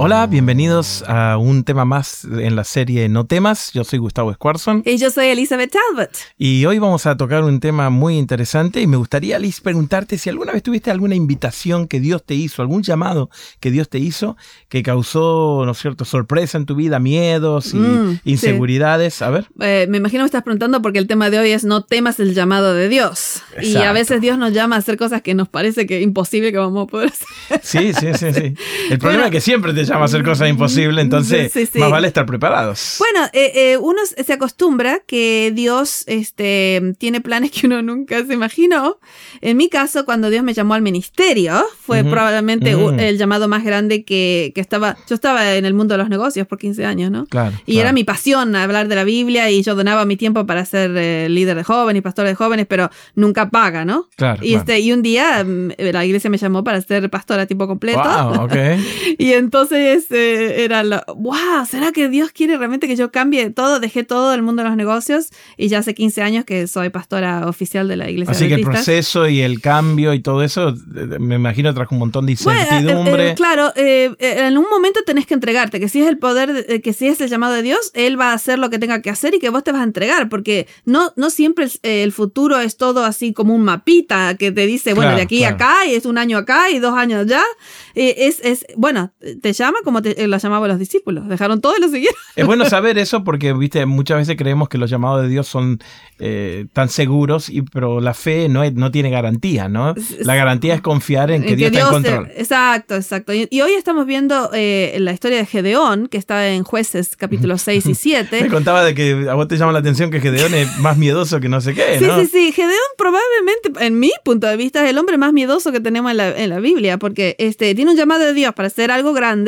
Hola, bienvenidos a un tema más en la serie No temas. Yo soy Gustavo Squarson. Y yo soy Elizabeth Talbot. Y hoy vamos a tocar un tema muy interesante y me gustaría, Liz, preguntarte si alguna vez tuviste alguna invitación que Dios te hizo, algún llamado que Dios te hizo que causó, ¿no es cierto?, sorpresa en tu vida, miedos y Mm, inseguridades. sí. A ver. Eh, me imagino que estás preguntando porque el tema de hoy es no temas el llamado de Dios. Y a veces Dios nos llama a hacer cosas que nos parece que es imposible que vamos a poder hacer. Sí, sí, sí, sí. El problema es que siempre te llama a hacer cosas imposibles, entonces Sí, sí. más vale estar preparados. Bueno, eh, eh, uno se acostumbra que Dios este, tiene planes que uno nunca se imaginó. En mi caso, cuando Dios me llamó al ministerio, fue Ujú. probablemente u- Mm. el llamado más grande que, que estaba. Yo estaba en el mundo de los negocios por 15 años, ¿no? Claro. Y claro. era mi pasión hablar de la Biblia y yo donaba mi tiempo para ser eh, líder de jóvenes y pastor de jóvenes, pero nunca paga, ¿no? Claro, Y, claro. este, y un día mm, la iglesia me llamó para ser pastora a tiempo completo. Wow, ok. Y entonces eh, era lo, wow, ¿será que Dios quiere realmente que yo cambie todo? Dejé todo el mundo de los negocios y ya hace 15 años que soy pastora oficial de la iglesia Así que el proceso y el cambio y todo eso, me imagino trajo un montón de Bueno, eh, incertidumbre. eh, claro, eh, en un momento tenés que entregarte, que si es el poder, de- que si es el llamado de Dios, Él va a hacer lo que tenga que hacer y que vos te vas a entregar, porque no, no siempre el, el futuro es todo así como un mapita que te dice, bueno, Claro, de aquí claro. a acá, y es un año acá y dos años allá. Eh, es, es, bueno, te llama como te, eh, lo llamaban los discípulos, dejaron todo y lo siguieron. Es bueno saber eso porque, viste, muchas veces creemos que los llamados de Dios son eh, tan seguros, y, pero la fe no, es- no tiene garantía, ¿no? La garantía es confiar en que Dios está en control. exacto, exacto. Y, y hoy estamos viendo eh, la historia de Gedeón, que está en Jueces capítulos 6 y 7. Me contaba de que a vos te llama la atención que Gedeón es más miedoso que no sé qué, Sí, sí, sí. Gedeón probablemente, en mi punto de vista, es el hombre más miedoso que tenemos en la, en la Biblia, porque este, tiene un llamado de Dios para hacer algo grande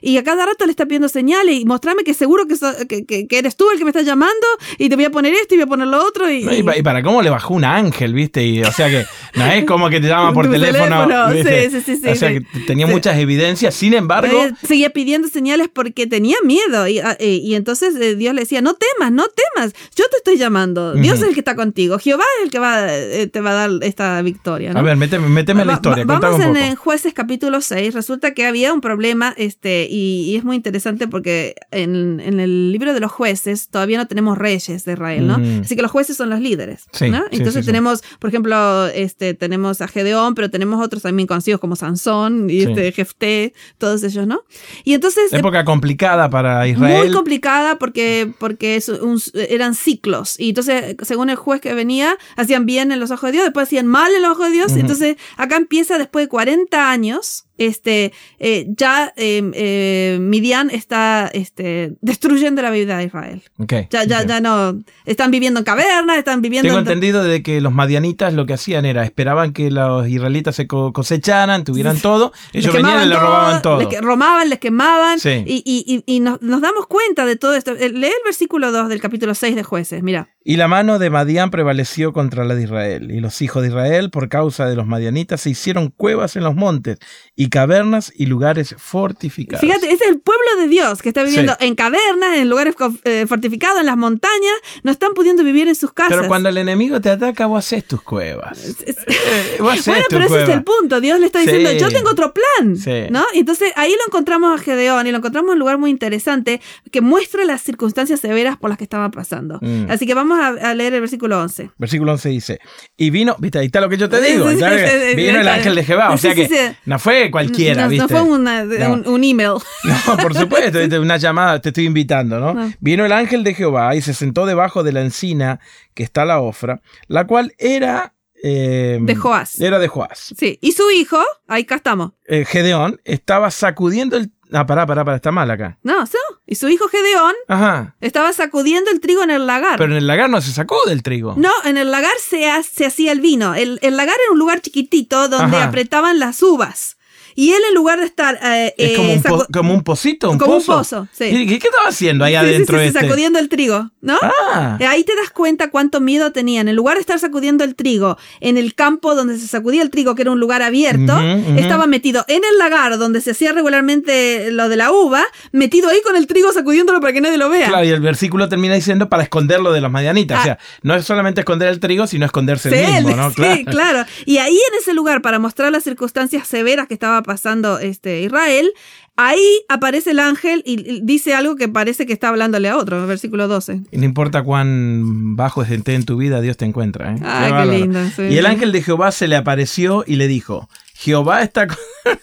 y a cada rato le está pidiendo señales y mostrarme que seguro que, so- que, que- que eres tú el que me estás llamando y te voy a poner esto y voy a poner lo otro. Y, No, y, pa- y para cómo le bajó un ángel, ¿viste? Y, o sea que no es como que te llama por teléfono. sí, sí, sí, O sea que tenía muchas evidencias, sin embargo. Eh, seguía pidiendo señales porque tenía miedo y, ah, eh, y entonces eh, Dios le decía, no temas, no temas, yo te estoy llamando, Dios es el que está contigo, Jehová es el que va, eh, te va a dar esta victoria. ¿no? A ver, méteme, méteme en la Va- historia, va- Vamos un en, poco. en Jueces capítulo 6. Resulta que había un problema este, y, y es muy interesante porque en, en el libro de los jueces todavía no tenemos reyes de Israel, ¿no? Mm. Así que los jueces son los líderes. Sí, ¿no? sí, Entonces sí, sí. tenemos, por ejemplo, este, tenemos a Gedeón, pero tenemos otros también conocidos como Sansón y este, Jefté, todos ellos, ¿no? Y entonces... eh, Época complicada para Israel. muy complicada porque, porque es un- eran ciclos. Y entonces, según el juez que venía, hacían bien en los ojos de Dios, después hacían mal en los ojos de Dios. Entonces, acá empieza después de 40 años. Este, eh, ya eh, eh, Midian está este, destruyendo la vida de Israel. Ok, Ya, ya, ya no. Están viviendo en cavernas, están viviendo Tengo en. entendido de que los madianitas lo que hacían era esperaban que los israelitas se co- cosecharan, tuvieran todo, Les ellos venían y le robaban todo. Les robaban, les quemaban. Sí. Y, y, y, y nos, nos damos cuenta de todo esto. Eh, Lee el versículo 2 del capítulo 6 de Jueces. Mira. Y la mano de Madián prevaleció contra la de Israel, y los hijos de Israel, por causa de los madianitas, se hicieron cuevas en los montes, y cavernas y lugares fortificados. Fíjate, es el pueblo de Dios que está viviendo Sí. en cavernas, en lugares eh, fortificados, en las montañas, no están pudiendo vivir en sus casas. Pero cuando el enemigo te ataca, vos haces tus cuevas. Eh, vos haces bueno, tu pero ese es el punto. Dios le está Sí. diciendo, yo tengo otro plan. Sí. ¿No? Y entonces ahí lo encontramos a Gedeón y lo encontramos en un lugar muy interesante que muestra las circunstancias severas por las que estaban pasando. Mm. Así que vamos a, a leer el versículo 11. Versículo 11 dice, y vino, viste, ahí está lo que yo te digo, sí, sí, sí, vino el ángel de Jehová, o sea que no fue cualquiera, no, ¿viste? no fue una- No. un, un email. No, por supuesto, ¿viste? una llamada, te estoy invitando, ¿no? No. Vino el ángel de Jehová y se sentó debajo de la encina que está la ofra, la cual era... eh, De Joás. Era de Joás. Sí. Y su hijo, ahí acá estamos. Eh, Gedeón estaba sacudiendo el... Ah, pará, pará, pará, está mal acá. No, ¿sí? Y su hijo Gedeón Ajá. estaba sacudiendo el trigo en el lagar. Pero en el lagar no se sacó del trigo. No, en el lagar se, ha- se hacía el vino. El, el lagar era un lugar chiquitito donde Ajá. apretaban las uvas. Y él en lugar de estar... eh, Es eh, como un, po- como un pocito, un como un pozo. sí. ¿Y qué, qué estaba haciendo ahí Sí, adentro sí, sí, este? sacudiendo el trigo, ¿no? Ah, Eh, Ahí te das cuenta cuánto miedo tenían. En lugar de estar sacudiendo el trigo en el campo donde se sacudía el trigo, que era un lugar abierto, estaba metido en el lagar donde se hacía regularmente lo de la uva, metido ahí con el trigo sacudiéndolo para que nadie lo vea. claro, y el versículo termina diciendo para esconderlo de los madianitas. Ah. O sea, no es solamente esconder el trigo, sino esconderse el mismo, ¿no? sí, claro. Y ahí en ese lugar, para mostrar las circunstancias severas que estaba pasando este Israel, ahí aparece el ángel y dice algo que parece que está hablándole a otro, versículo 12. Y no importa cuán bajo esté en tu vida, Dios te encuentra. ¿eh? Ay, qué bárbaro. lindo, sí. Y el ángel de Jehová se le apareció y le dijo, Jehová está con...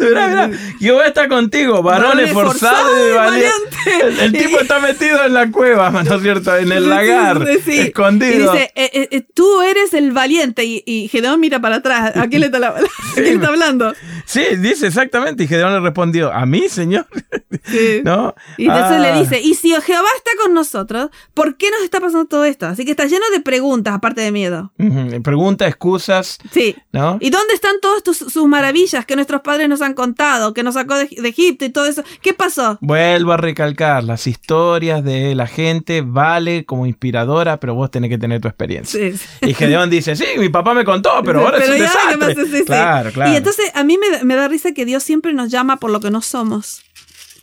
Mirá, mirá, Jehová está contigo, varón esforzado y valiente. El, tipo está metido en la cueva, ¿no es cierto? En el Sí, lagar, sí, sí. escondido. Y dice, eh, eh, eh, tú eres el valiente. Y, y Gedeón mira para atrás. ¿A quién le está, la- a quién le está hablando? Sí, dice exactamente. Y Gedeón le respondió, ¿a mí, señor? Sí. ¿No? Y entonces Ah. le dice, y si Jehová está con nosotros, ¿por qué nos está pasando todo esto? Así que está lleno de preguntas, aparte de miedo. Ujú, Pregunta, excusas, Sí. ¿no? ¿Y dónde están todas tus- sus maravillas que nuestros padres nos han contado, que nos sacó de, de Egipto y todo eso? ¿Qué pasó? Vuelvo a recalcar, las historias de la gente vale como inspiradora, pero vos tenés que tener tu experiencia. Sí, sí. Y Gedeón dice, sí, mi papá me contó, pero ahora es un. Claro, claro. Y entonces a mí me, me da risa que Dios siempre nos llama por lo que no somos.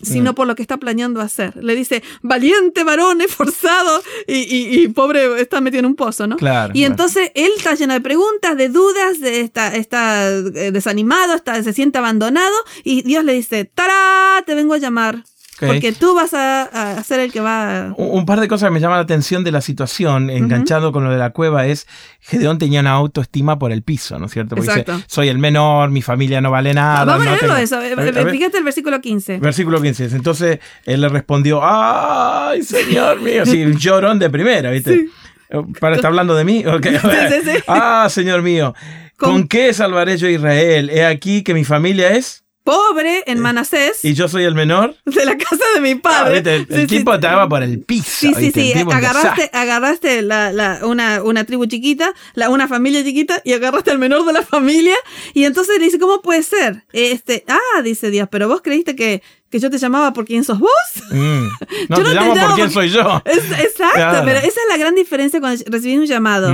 sino por lo que está planeando hacer. Le dice, valiente varón, esforzado, y, y- y pobre está metido en un pozo, ¿no? Claro, Y claro. entonces él está lleno de preguntas, de dudas, de está, está eh, desanimado, está, se siente abandonado, y Dios le dice, ¡tará! Te vengo a llamar. Porque tú vas a, a ser el que va a... Un un par de cosas que me llaman la atención de la situación, enganchado con lo de la cueva, es Gedeón tenía una autoestima por el piso, ¿no es cierto? Porque Exacto. dice, soy el menor, mi familia no vale nada. Vamos a no leerlo tengo-". eso. A ver, a ver. Fíjate el versículo 15. Versículo 15. Entonces él le respondió, ¡ay, señor mío! Sí, llorón de primera, ¿viste? ¿Para estar hablando de mí? Ok, a ver. sí, sí. ¡Ah, señor mío! ¿Con, Con- qué salvaré yo a Israel? He aquí que mi familia es Pobre en Manasés, y yo soy el menor. de la casa de mi Ah, padre. El, el Sí, sí, tipo estaba por el piso. Sí, sí, sí. Agarraste, agarraste la, la- una, una tribu chiquita, la, una familia chiquita, y agarraste al menor de la familia. Y entonces le dice, ¿cómo puede ser? Este, ah, dice Dios, pero vos creíste que, que yo te llamaba por quién sos vos. Mm. No, Yo te no te llamo por llamo quién porque- soy yo. Es- exacto, Claro. pero esa es la gran diferencia cuando recibís un llamado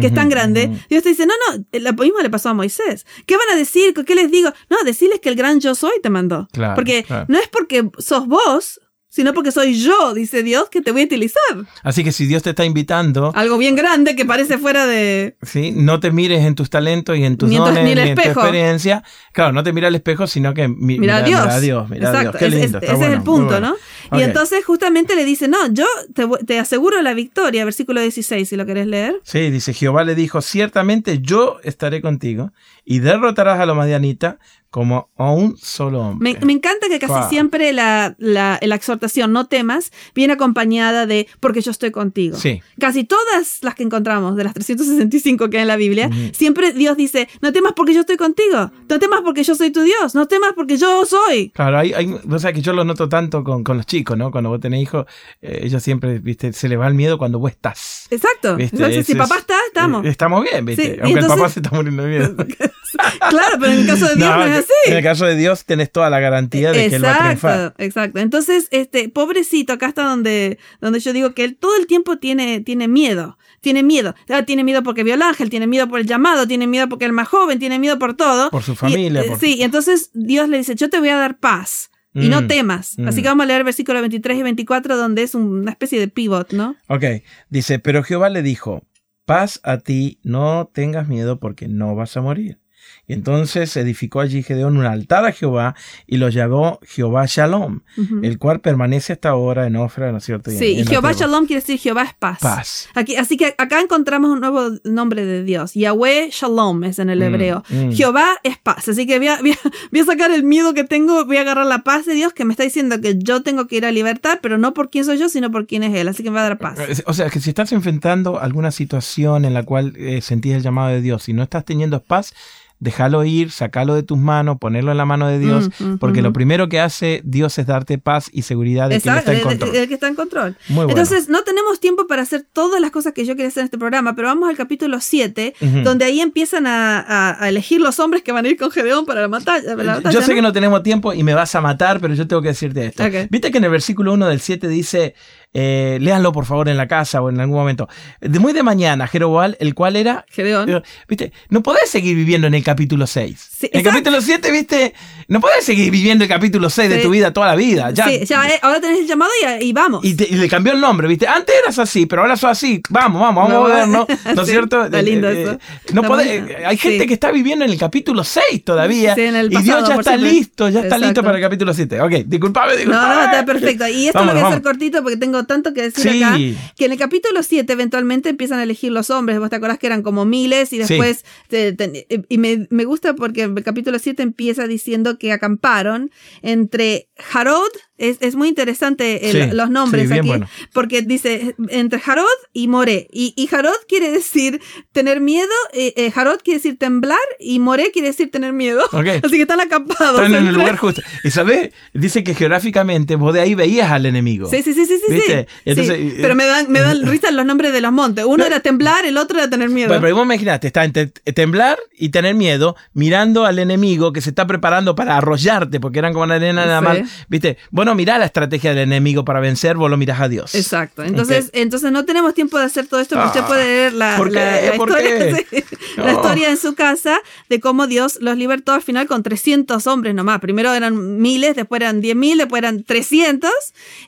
que es tan grande. ujú. Dios te dice, no, no, lo mismo le pasó a Moisés. ¿Qué van a decir? ¿Qué les digo? No, decirles que el gran yo soy te mandó. Claro, porque claro. no es porque sos vos, sino porque soy yo, dice Dios, que te voy a utilizar. Así que si Dios te está invitando, Algo bien grande que parece fuera de... ¿sí? no te mires en tus talentos y en tus dones ni en tu experiencia. Claro, no te mira al espejo, sino que mi- Mira a Dios. Mira a Dios, mira a Dios. Qué es- es- lindo. ese es el punto, bueno. ¿no? Ok. Y entonces justamente le dice, no, yo te, te aseguro la victoria, versículo 16, si lo querés leer. Sí, dice Jehová le dijo, ciertamente yo estaré contigo y derrotarás a los madianitas como a un solo hombre. Me, me encanta que casi Wow. siempre la, la, la exhortación, no temas, viene acompañada de porque yo estoy contigo. Sí. Casi todas las que encontramos, de las 365 que hay en la Biblia, siempre Dios dice, no temas porque yo estoy contigo, no temas porque yo soy tu Dios, no temas porque yo soy. Claro, hay, hay, o sea que yo lo noto tanto con, con los chicos, ¿no? Cuando vos tenés hijos, eh, ellos siempre, viste, se les va el miedo cuando vos estás. Exacto. ¿viste? Entonces, si papá es- está, estamos. eh, Estamos bien, ¿viste? Sí, Aunque el papá entonces- se está muriendo de miedo. claro, pero en el caso de Dios no, es así. En el caso de Dios tenés toda la garantía de que Él va a triunfar. Exacto, exacto. Entonces, este, pobrecito, acá está donde, donde yo digo que él todo el tiempo tiene, tiene miedo. Tiene miedo. Ah, Tiene miedo porque vio al ángel, tiene miedo por el llamado, tiene miedo porque es más joven, tiene miedo por todo. Por su familia. eh, por- Sí, y entonces Dios le dice, yo te voy a dar paz. Y no Mm, temas. Así mm. que vamos a leer versículos 23 y 24, donde es una especie de pivot, ¿no? Ok, dice, pero Jehová le dijo, paz a ti, no tengas miedo porque no vas a morir. Y entonces edificó allí Gedeón un altar a Jehová y lo llamó Jehová Shalom, el cual permanece hasta ahora en Ofra, ¿no es cierto? Sí, y Jehová. Shalom quiere decir Jehová es paz. Paz. Aquí, así que acá encontramos un nuevo nombre de Dios. Yahweh Shalom es en el Mm, hebreo. mm. Jehová es paz. Así que voy a, voy, a, voy a sacar el miedo que tengo, voy a agarrar la paz de Dios que me está diciendo que yo tengo que ir a libertad, pero no por quién soy yo, sino por quién es Él. Así que me va a dar paz. Eh, O sea, que si estás enfrentando alguna situación en la cual eh, sentís el llamado de Dios y no estás teniendo paz, déjalo ir, sacalo de tus manos, ponerlo en la mano de Dios, Mm, mm, porque mm. lo primero que hace Dios es darte paz y seguridad de que Él Exacto, está en control. el que está en control. Muy bueno. Entonces, no tenemos tiempo para hacer todas las cosas que yo quería hacer en este programa, pero vamos al capítulo 7, Ujú. donde ahí empiezan a, a- a elegir los hombres que van a ir con Gedeón para la batalla. la batalla, Yo sé ¿no? que no tenemos tiempo y me vas a matar, pero yo tengo que decirte esto. Viste que en el versículo 1 del 7 dice, eh, léanlo por favor en la casa o en algún momento. De muy de mañana, Jeroboal, el cual era... Gedeón. eh, Viste, no podés seguir viviendo en el capítulo 6. Sí, en el capítulo 7, viste, no podés seguir viviendo el capítulo 6 de tu vida toda la vida. Ya, sí, ya, eh, ahora tenés el llamado y, y vamos. y, te- y le cambió el nombre, ¿viste? Antes eras así, pero ahora sos así. Vamos, vamos, vamos No, a ver, ¿no? ¿No es cierto? está lindo Eh, eso. eh, no podés- hay gente que está viviendo en el capítulo 6 todavía. Sí, en el y Dios pasado, ya está siempre. listo, ya está listo para el capítulo 7. Ok, disculpame, disculpame. no, está perfecto. Y esto lo voy a hacer cortito porque tengo tanto que decir Sí. acá. Que en el capítulo 7 eventualmente empiezan a elegir los hombres. Vos te acordás que eran como miles y Sí. después... te- te- y me, me gusta porque el capítulo 7 empieza diciendo que acamparon entre Jarod, es, es muy interesante el- Sí, los nombres sí, aquí, bueno. porque dice entre Jarod y Moré. Y, y Jarod quiere decir tener miedo, eh, eh, Jarod quiere decir temblar y Moré quiere decir tener miedo. Ok. Así que están acampados. Están en el lugar justo. Y sabes, dice que geográficamente vos de ahí veías al enemigo. Sí, sí, sí, sí, sí. ¿Viste? sí. Entonces, eh, Pero me dan, me dan risa los nombres de los montes. Uno era temblar, el otro era tener miedo. Bueno, pero vos imaginaste, está entre temblar y tener miedo, mirando al enemigo que se está preparando para arrollarte, porque eran como una arena nada Sí. más. Viste, vos no mirás la estrategia del enemigo para vencer, vos lo mirás a Dios. Exacto. Entonces, entonces no tenemos tiempo de hacer todo esto, pero Ah, usted puede leer la, ¿por la- qué? la ¿Por historia, qué? sí, No. la historia en su casa de cómo Dios los libertó al final con 300 hombres nomás. Primero eran miles, después eran 10.000, después eran 300.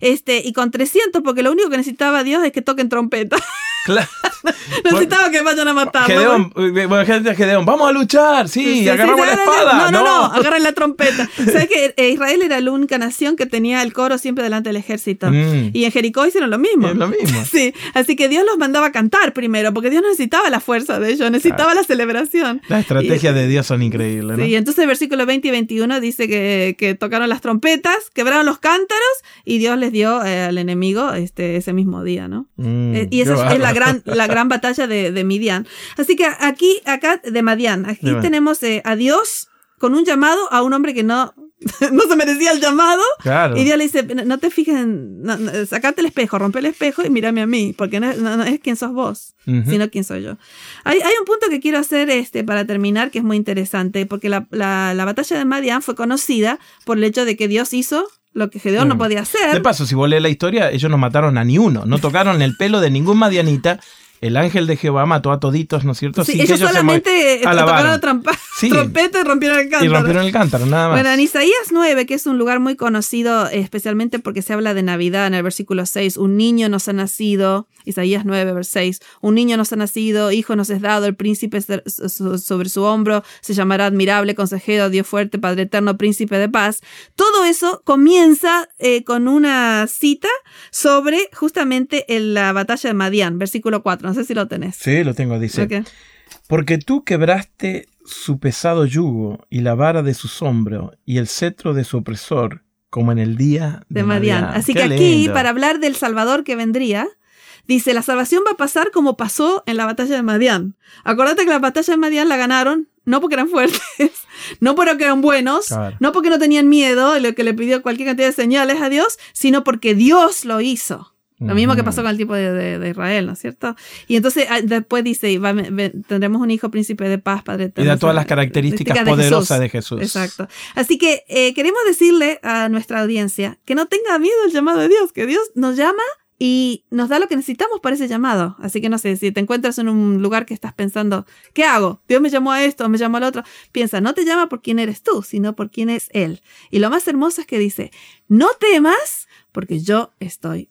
Este, y con 300, porque lo único que necesitaba Dios es que toquen trompeta. Claro. Necesitaba que vayan a matarlo. Gedeón, eh, bueno, Gedeón, vamos a luchar, sí, Sí, sí, agarramos sí, la no, no, espada. No, no, no, agarren la trompeta. ¿Sabes que eh, Israel era la única nación que tenía el coro siempre delante del ejército? Mm. Y en Jericó hicieron lo mismo. Es lo mismo. Sí, así que Dios los mandaba a cantar primero, porque Dios no necesitaba la fuerza de ellos, necesitaba la celebración. Las estrategias Y- de Dios son increíbles, ¿no? Sí, entonces el versículo 20 y 21 dice que, que tocaron las trompetas, quebraron los cántaros y Dios les dio eh, al enemigo este, ese mismo día, ¿no? Mm, y esa es, es la gran, la gran batalla de, de Midian. Así que aquí, acá, de Madian, aquí De tenemos eh, a Dios con un llamado a un hombre que no, no se merecía el llamado. Claro. Y Dios le dice, no te fijes en, no, no, sacate el espejo, rompe el espejo y mírame a mí, porque no, es- no- no es quién sos vos, sino quién soy yo. Hay, hay un punto que quiero hacer este, para terminar que es muy interesante, porque la, la, la batalla de Madian fue conocida por el hecho de que Dios hizo lo que Gedeón no podía hacer. De paso, si vos lees la historia, ellos no mataron a ni uno, no tocaron el pelo de ningún madianita. El ángel de Jehová mató a toditos, ¿no es cierto? Sí, Sin que ellos solamente eh, tocaron trampa- Sí. trompeta y rompieron el cántaro. Y rompieron el cántaro, nada más. Bueno, en Isaías 9, que es un lugar muy conocido, especialmente porque se habla de Navidad, en el versículo 6, un niño nos ha nacido, Isaías 9, versículo 6, un niño nos ha nacido, hijo nos es dado, el príncipe sobre su hombro, se llamará admirable, consejero, Dios fuerte, Padre eterno, príncipe de paz. Todo eso comienza eh, con una cita sobre justamente el- la batalla de Madián, versículo 4, no sé si lo tenés. Sí, lo tengo, dice. Ok. Porque tú quebraste su pesado yugo y la vara de sus hombros y el cetro de su opresor, como en el día de, de Madián. Así Qué que aquí, lindo. para hablar del Salvador que vendría, dice, la salvación va a pasar como pasó en la batalla de Madián. Acuérdate que la batalla de Madián la ganaron no porque eran fuertes, no porque eran buenos, Claro. no porque no tenían miedo, lo que le pidió cualquier cantidad de señales a Dios, sino porque Dios lo hizo. Lo mismo que pasó con el tipo de, de- de Israel, ¿no es cierto? Y entonces ah, después dice, y va- ve- tendremos un hijo príncipe de paz, Padre Y eterno, da todas las características poderosas de Jesús. Exacto. Así que eh, queremos decirle a nuestra audiencia que no tenga miedo al llamado de Dios, que Dios nos llama y nos da lo que necesitamos para ese llamado. Así que no sé, si te encuentras en un lugar que estás pensando, ¿qué hago? Dios me llamó a esto, me llamó al otro. Piensa, no te llama por quién eres tú, sino por quién es Él. Y lo más hermoso es que dice, no temas porque yo estoy